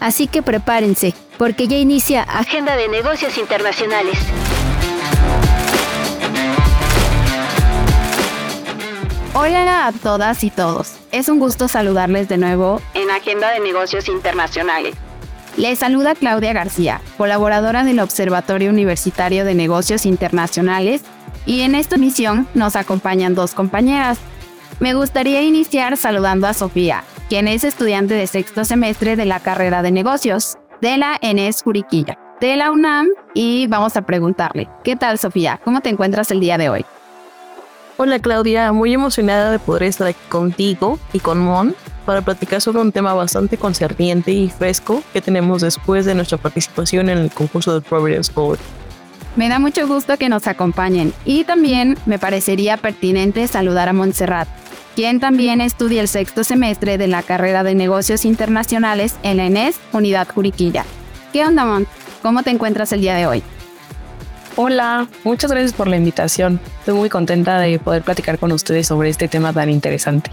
Así que prepárense, porque ya inicia Agenda de Negocios Internacionales. Hola a todas y todos. Es un gusto saludarles de nuevo en Agenda de Negocios Internacionales. Les saluda Claudia García, colaboradora del Observatorio Universitario de Negocios Internacionales, y en esta misión nos acompañan dos compañeras. Me gustaría iniciar saludando a Sofía, quien es estudiante de sexto semestre de la carrera de negocios de la ENES Juriquilla, de la UNAM, y vamos a preguntarle, ¿qué tal Sofía? ¿Cómo te encuentras el día de hoy? Hola Claudia, muy emocionada de poder estar aquí contigo y con Mon para platicar sobre un tema bastante concerniente y fresco que tenemos después de nuestra participación en el concurso de Providence Gold. Me da mucho gusto que nos acompañen y también me parecería pertinente saludar a Montserrat, quien también estudia el sexto semestre de la carrera de negocios internacionales en la ENES Unidad Juriquilla. ¿Qué onda, Mont? ¿Cómo te encuentras el día de hoy? Hola, muchas gracias por la invitación. Estoy muy contenta de poder platicar con ustedes sobre este tema tan interesante.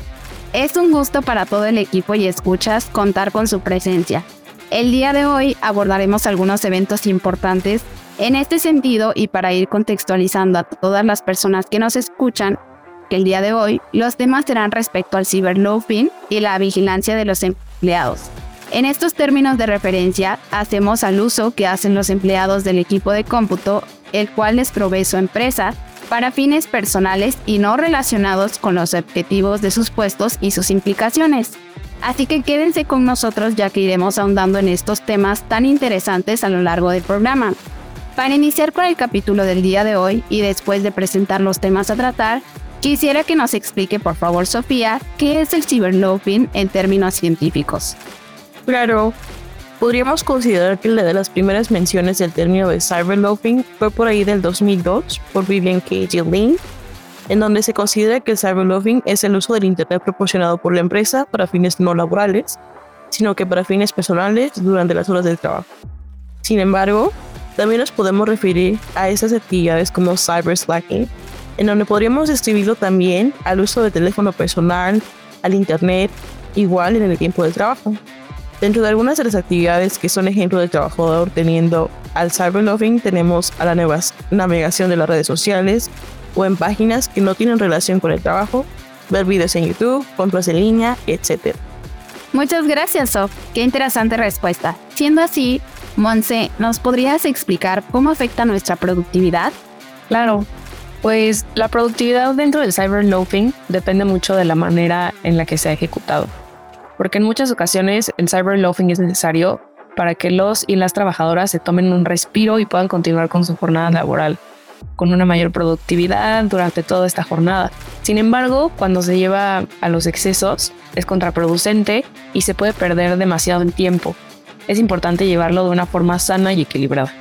Es un gusto para todo el equipo y escuchas contar con su presencia. El día de hoy abordaremos algunos eventos importantes en este sentido y para ir contextualizando a todas las personas que nos escuchan, el día de hoy los temas serán respecto al ciberloafing y la vigilancia de los empleados. En estos términos de referencia, hacemos al uso que hacen los empleados del equipo de cómputo el cual les provee su empresa para fines personales y no relacionados con los objetivos de sus puestos y sus implicaciones. Así que quédense con nosotros ya que iremos ahondando en estos temas tan interesantes a lo largo del programa. Para iniciar con el capítulo del día de hoy y después de presentar los temas a tratar, quisiera que nos explique por favor Sofía qué es el ciberloafing en términos científicos. Claro, Podríamos considerar que la de las primeras menciones del término de cyberloafing fue por ahí del 2002 por Vivian K. Gilleen, en donde se considera que el cyberloafing es el uso del Internet proporcionado por la empresa para fines no laborales, sino que para fines personales durante las horas del trabajo. Sin embargo, también nos podemos referir a esas actividades como cyberslacking, en donde podríamos describirlo también al uso de teléfono personal, al Internet, igual en el tiempo del trabajo. Dentro de algunas de las actividades que son ejemplo del trabajador teniendo al cyberloving tenemos a la navegación de las redes sociales o en páginas que no tienen relación con el trabajo, ver videos en YouTube, compras en línea, etc. Muchas gracias, Sof. Qué interesante respuesta. Siendo así, Monse, ¿nos podrías explicar cómo afecta nuestra productividad? Claro. Pues la productividad dentro del cyberloafing depende mucho de la manera en la que se ha ejecutado porque en muchas ocasiones el cyberloafing es necesario para que los y las trabajadoras se tomen un respiro y puedan continuar con su jornada laboral con una mayor productividad durante toda esta jornada. Sin embargo, cuando se lleva a los excesos es contraproducente y se puede perder demasiado en tiempo. Es importante llevarlo de una forma sana y equilibrada.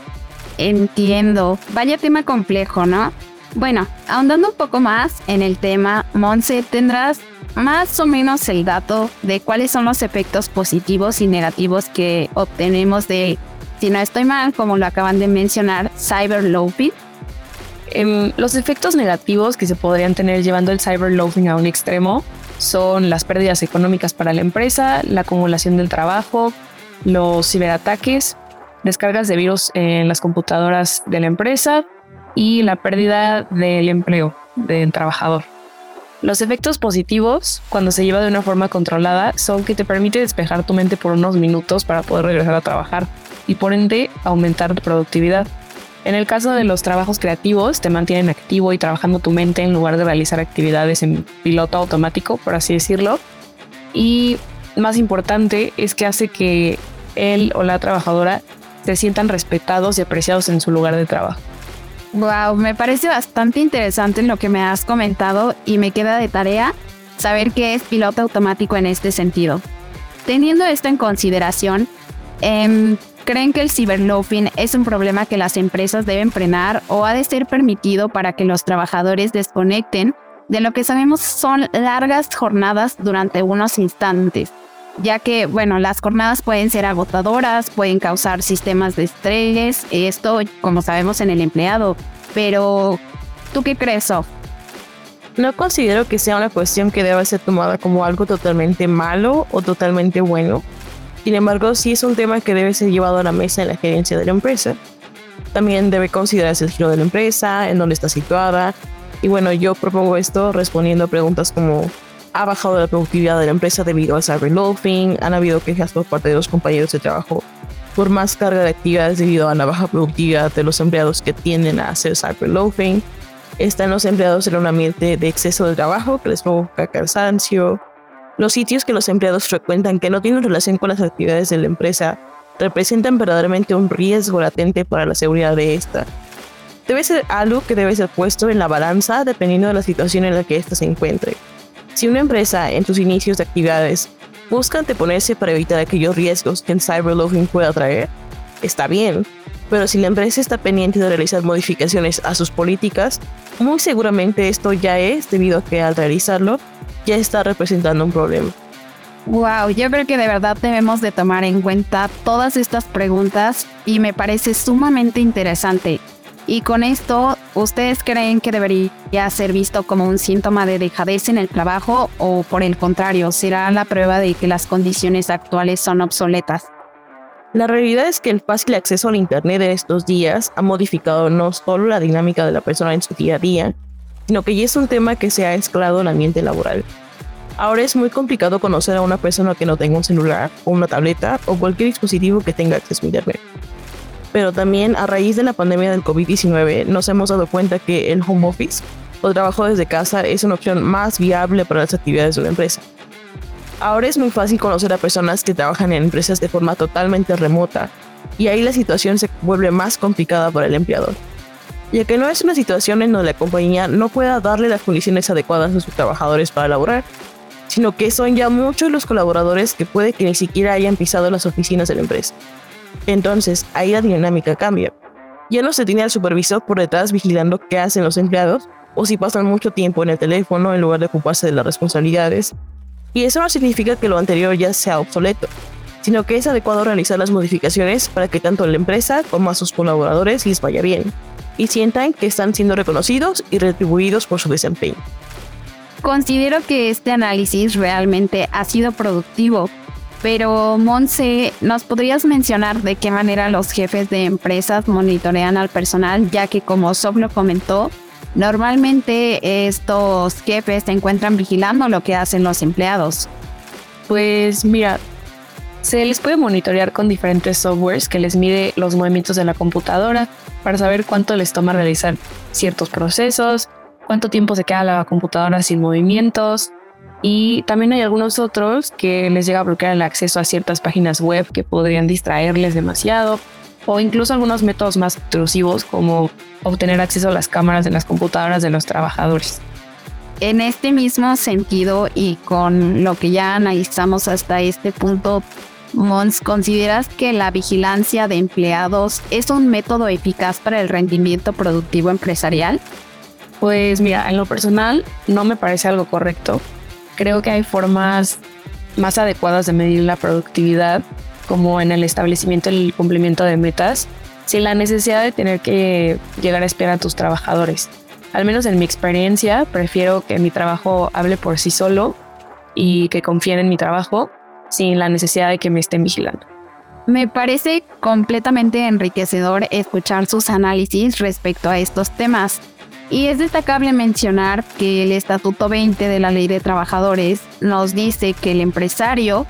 Entiendo. Vaya tema complejo, ¿no? Bueno, ahondando un poco más en el tema, Monse, ¿tendrás más o menos el dato de cuáles son los efectos positivos y negativos que obtenemos de, si no estoy mal, como lo acaban de mencionar, cyberloafing. Em, los efectos negativos que se podrían tener llevando el cyberloafing a un extremo son las pérdidas económicas para la empresa, la acumulación del trabajo, los ciberataques, descargas de virus en las computadoras de la empresa y la pérdida del empleo del trabajador. Los efectos positivos, cuando se lleva de una forma controlada, son que te permite despejar tu mente por unos minutos para poder regresar a trabajar y por ende aumentar tu productividad. En el caso de los trabajos creativos, te mantienen activo y trabajando tu mente en lugar de realizar actividades en piloto automático, por así decirlo. Y más importante es que hace que él o la trabajadora se sientan respetados y apreciados en su lugar de trabajo. Wow, me parece bastante interesante lo que me has comentado y me queda de tarea saber qué es piloto automático en este sentido. Teniendo esto en consideración, em, ¿creen que el ciberloafing es un problema que las empresas deben frenar o ha de ser permitido para que los trabajadores desconecten de lo que sabemos son largas jornadas durante unos instantes? Ya que, bueno, las jornadas pueden ser agotadoras, pueden causar sistemas de estrés, esto como sabemos en el empleado, pero ¿tú qué crees, Sof? No considero que sea una cuestión que deba ser tomada como algo totalmente malo o totalmente bueno. Sin embargo, sí es un tema que debe ser llevado a la mesa en la gerencia de la empresa. También debe considerarse el giro de la empresa, en dónde está situada. Y bueno, yo propongo esto respondiendo a preguntas como ¿ha bajado la productividad de la empresa debido al cyberloafing? ¿Han habido quejas por parte de los compañeros de trabajo por más carga de actividades debido a la baja productividad de los empleados que tienden a hacer cyberloafing? están los empleados en un ambiente de exceso de trabajo que les provoca cansancio. Los sitios que los empleados frecuentan que no tienen relación con las actividades de la empresa representan verdaderamente un riesgo latente para la seguridad de esta. Debe ser algo que debe ser puesto en la balanza dependiendo de la situación en la que ésta se encuentre. Si una empresa en sus inicios de actividades busca anteponerse para evitar aquellos riesgos que el cyberloafing pueda traer, está bien, pero si la empresa está pendiente de realizar modificaciones a sus políticas, muy seguramente esto ya es debido a que al realizarlo ya está representando un problema. Wow, yo creo que de verdad debemos de tomar en cuenta todas estas preguntas y me parece sumamente interesante. Y con esto, ¿ustedes creen que debería ser visto como un síntoma de dejadez en el trabajo o por el contrario, será la prueba de que las condiciones actuales son obsoletas? La realidad es que el fácil acceso al Internet en estos días ha modificado no solo la dinámica de la persona en su día a día, sino que ya es un tema que se ha escalado en el ambiente laboral. Ahora es muy complicado conocer a una persona que no tenga un celular o una tableta o cualquier dispositivo que tenga acceso a Internet. Pero también a raíz de la pandemia del COVID-19 nos hemos dado cuenta que el home office o trabajo desde casa es una opción más viable para las actividades de una empresa. Ahora es muy fácil conocer a personas que trabajan en empresas de forma totalmente remota y ahí la situación se vuelve más complicada para el empleador, ya que no es una situación en donde la compañía no pueda darle las condiciones adecuadas a sus trabajadores para laborar, sino que son ya muchos los colaboradores que puede que ni siquiera hayan pisado las oficinas de la empresa. Entonces, ahí la dinámica cambia. Ya no se tiene al supervisor por detrás vigilando qué hacen los empleados o si pasan mucho tiempo en el teléfono en lugar de ocuparse de las responsabilidades y eso no significa que lo anterior ya sea obsoleto, sino que es adecuado realizar las modificaciones para que tanto la empresa como a sus colaboradores les vaya bien y sientan que están siendo reconocidos y retribuidos por su desempeño. Considero que este análisis realmente ha sido productivo, pero Monse, ¿nos podrías mencionar de qué manera los jefes de empresas monitorean al personal, ya que como Sof lo comentó, Normalmente estos jefes se encuentran vigilando lo que hacen los empleados. Pues mira, se les puede monitorear con diferentes softwares que les mide los movimientos de la computadora para saber cuánto les toma realizar ciertos procesos, cuánto tiempo se queda la computadora sin movimientos. Y también hay algunos otros que les llega a bloquear el acceso a ciertas páginas web que podrían distraerles demasiado o incluso algunos métodos más intrusivos como obtener acceso a las cámaras en las computadoras de los trabajadores. En este mismo sentido y con lo que ya analizamos hasta este punto, Mons, ¿consideras que la vigilancia de empleados es un método eficaz para el rendimiento productivo empresarial? Pues mira, en lo personal no me parece algo correcto. Creo que hay formas más adecuadas de medir la productividad como en el establecimiento y el cumplimiento de metas, sin la necesidad de tener que llegar a esperar a tus trabajadores. Al menos en mi experiencia, prefiero que mi trabajo hable por sí solo y que confíen en mi trabajo sin la necesidad de que me estén vigilando. Me parece completamente enriquecedor escuchar sus análisis respecto a estos temas. Y es destacable mencionar que el Estatuto 20 de la Ley de Trabajadores nos dice que el empresario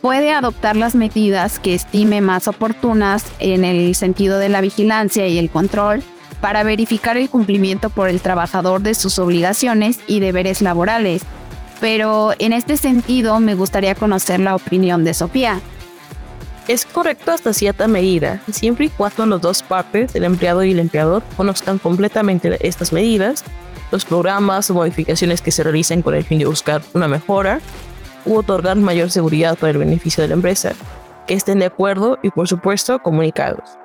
puede adoptar las medidas que estime más oportunas en el sentido de la vigilancia y el control para verificar el cumplimiento por el trabajador de sus obligaciones y deberes laborales. Pero en este sentido me gustaría conocer la opinión de Sofía. Es correcto hasta cierta medida, siempre y cuando las dos partes, el empleado y el empleador, conozcan completamente estas medidas, los programas o modificaciones que se realicen con el fin de buscar una mejora u otorgar mayor seguridad para el beneficio de la empresa. que estén de acuerdo y por supuesto comunicados.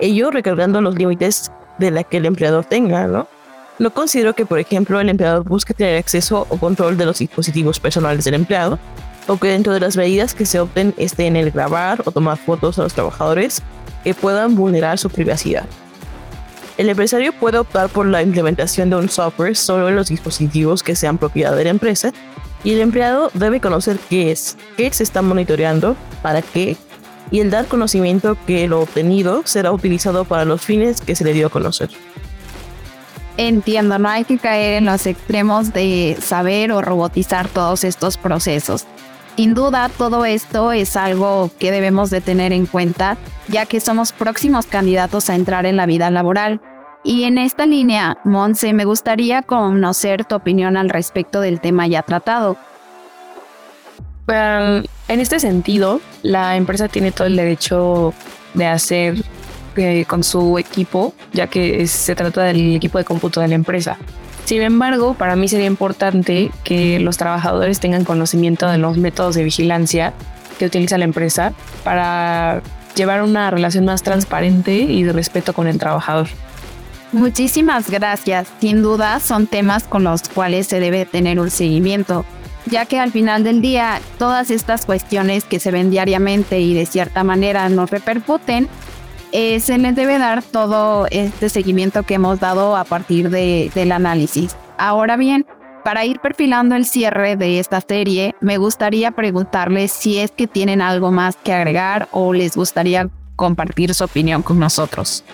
Ello recargando los límites de la que el empleador tenga, ¿no? No considero que, por ejemplo, el empleador busque tener acceso o control de los dispositivos personales del empleado, o que dentro de las medidas que se opten esté en el grabar o tomar fotos a los trabajadores que puedan vulnerar su privacidad. El empresario puede optar por la implementación de un software solo en los dispositivos que sean propiedad de la empresa y el empleado debe conocer qué es, qué se está monitoreando, para qué y el dar conocimiento que lo obtenido será utilizado para los fines que se le dio a conocer. Entiendo, no hay que caer en los extremos de saber o robotizar todos estos procesos. Sin duda, todo esto es algo que debemos de tener en cuenta, ya que somos próximos candidatos a entrar en la vida laboral y en esta línea, Monse, me gustaría conocer tu opinión al respecto del tema ya tratado. en este sentido, la empresa tiene todo el derecho de hacer eh, con su equipo, ya que se trata del equipo de cómputo de la empresa. Sin embargo, para mí sería importante que los trabajadores tengan conocimiento de los métodos de vigilancia que utiliza la empresa para llevar una relación más transparente y de respeto con el trabajador. Muchísimas gracias. Sin duda son temas con los cuales se debe tener un seguimiento, ya que al final del día todas estas cuestiones que se ven diariamente y de cierta manera nos repercuten, eh, se les debe dar todo este seguimiento que hemos dado a partir del análisis. Ahora bien, para ir perfilando el cierre de esta serie, me gustaría preguntarles si es que tienen algo más que agregar o les gustaría compartir su opinión con nosotros.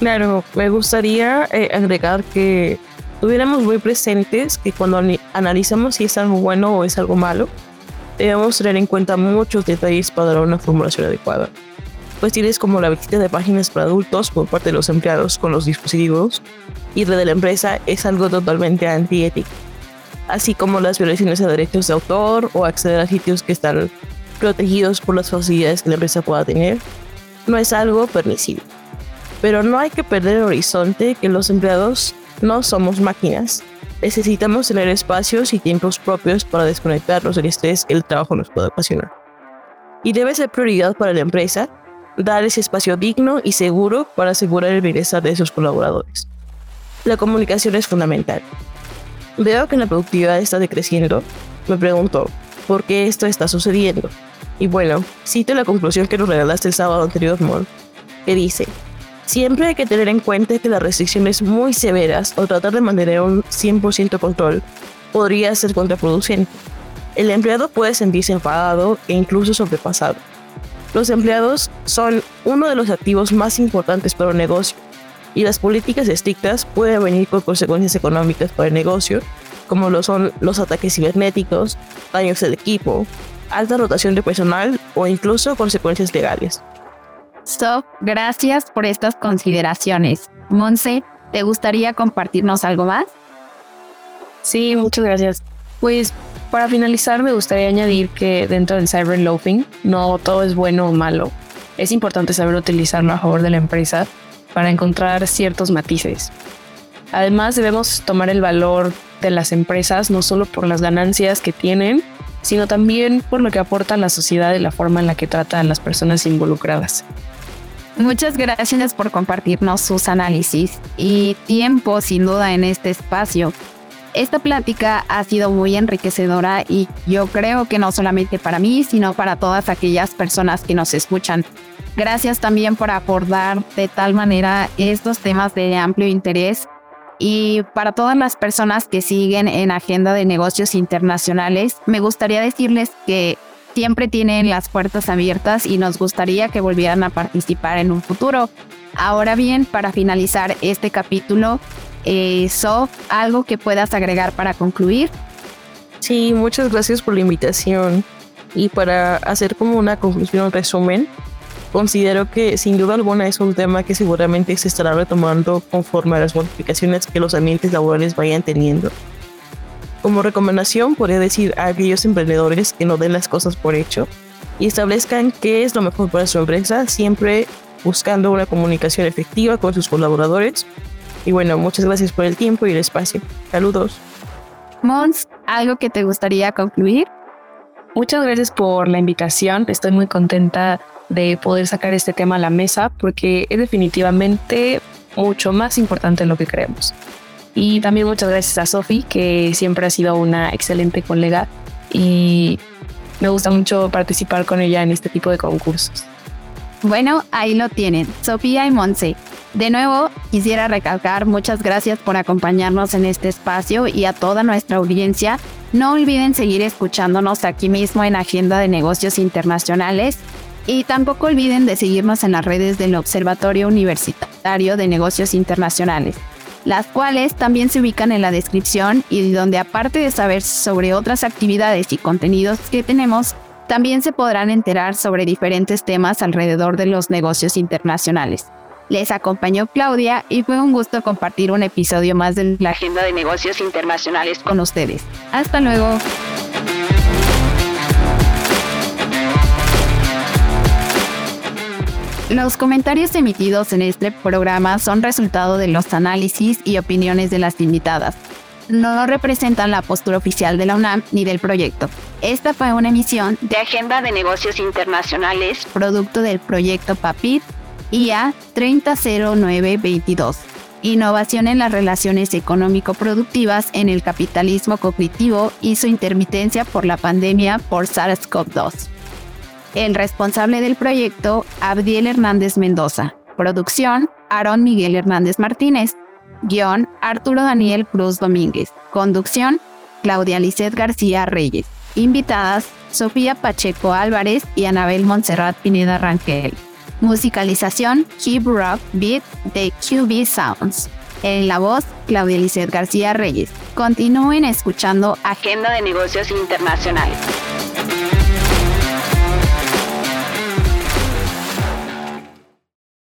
Claro, me gustaría eh, agregar que tuviéramos muy presentes que cuando analizamos si es algo bueno o es algo malo, debemos tener en cuenta muchos detalles para dar una formulación adecuada. Cuestiones como la visita de páginas para adultos por parte de los empleados con los dispositivos y de la empresa es algo totalmente antiético, así como las violaciones a derechos de autor o acceder a sitios que están protegidos por las facilidades que la empresa pueda tener, no es algo permisible. Pero no hay que perder el horizonte que los empleados no somos máquinas. Necesitamos tener espacios y tiempos propios para desconectarnos del estrés que el trabajo nos puede ocasionar. Y debe ser prioridad para la empresa dar ese espacio digno y seguro para asegurar el bienestar de sus colaboradores. La comunicación es fundamental. Veo que la productividad está decreciendo. Me pregunto, ¿por qué esto está sucediendo? Y bueno, cito la conclusión que nos regalaste el sábado anterior, Mon, que dice, Siempre hay que tener en cuenta que las restricciones muy severas o tratar de mantener un 100% control podría ser contraproducente. El empleado puede sentirse enfadado e incluso sobrepasado. Los empleados son uno de los activos más importantes para un negocio y las políticas estrictas pueden venir con consecuencias económicas para el negocio, como lo son los ataques cibernéticos, daños al equipo, alta rotación de personal o incluso consecuencias legales. So, gracias por estas consideraciones. Monse, ¿te gustaría compartirnos algo más? Sí, muchas gracias. Pues para finalizar me gustaría añadir que dentro del cyberloafing no todo es bueno o malo. Es importante saber utilizarlo a favor de la empresa para encontrar ciertos matices. Además debemos tomar el valor de las empresas no solo por las ganancias que tienen, sino también por lo que aporta a la sociedad y la forma en la que trata a las personas involucradas. Muchas gracias por compartirnos sus análisis y tiempo sin duda en este espacio. Esta plática ha sido muy enriquecedora y yo creo que no solamente para mí, sino para todas aquellas personas que nos escuchan. Gracias también por abordar de tal manera estos temas de amplio interés y para todas las personas que siguen en Agenda de Negocios Internacionales, me gustaría decirles que siempre tienen las puertas abiertas y nos gustaría que volvieran a participar en un futuro. Ahora bien, para finalizar este capítulo, eh, Sof, ¿algo que puedas agregar para concluir? Sí, muchas gracias por la invitación. Y para hacer como una conclusión, resumen, Considero que sin duda alguna es un tema que seguramente se estará retomando conforme a las modificaciones que los ambientes laborales vayan teniendo. Como recomendación, podría decir a aquellos emprendedores que no den las cosas por hecho y establezcan qué es lo mejor para su empresa, siempre buscando una comunicación efectiva con sus colaboradores. Y bueno, muchas gracias por el tiempo y el espacio. Saludos. Mons, ¿algo que te gustaría concluir? Muchas gracias por la invitación. Estoy muy contenta de poder sacar este tema a la mesa porque es definitivamente mucho más importante de lo que creemos. Y también muchas gracias a Sofi, que siempre ha sido una excelente colega y me gusta mucho participar con ella en este tipo de concursos. Bueno, ahí lo tienen, Sofía y Monse. De nuevo, quisiera recalcar muchas gracias por acompañarnos en este espacio y a toda nuestra audiencia. No olviden seguir escuchándonos aquí mismo en Agenda de Negocios Internacionales y tampoco olviden de seguirnos en las redes del Observatorio Universitario de Negocios Internacionales, las cuales también se ubican en la descripción y donde aparte de saber sobre otras actividades y contenidos que tenemos, también se podrán enterar sobre diferentes temas alrededor de los negocios internacionales. Les acompañó Claudia y fue un gusto compartir un episodio más de la Agenda de Negocios Internacionales con ustedes. Hasta luego. Los comentarios emitidos en este programa son resultado de los análisis y opiniones de las invitadas no representan la postura oficial de la UNAM ni del proyecto. Esta fue una emisión de Agenda de Negocios Internacionales, producto del proyecto PAPIT IA 300922. Innovación en las relaciones económico-productivas en el capitalismo cognitivo y su intermitencia por la pandemia por SARS-CoV-2. El responsable del proyecto, Abdiel Hernández Mendoza. Producción, Aaron Miguel Hernández Martínez. Guión, Arturo Daniel Cruz Domínguez. Conducción, Claudia Lisset García Reyes. Invitadas, Sofía Pacheco Álvarez y Anabel Montserrat Pineda Rangel. Musicalización, Hip Rock Beat de QB Sounds. En la voz, Claudia Lisset García Reyes. Continúen escuchando Agenda de Negocios Internacionales.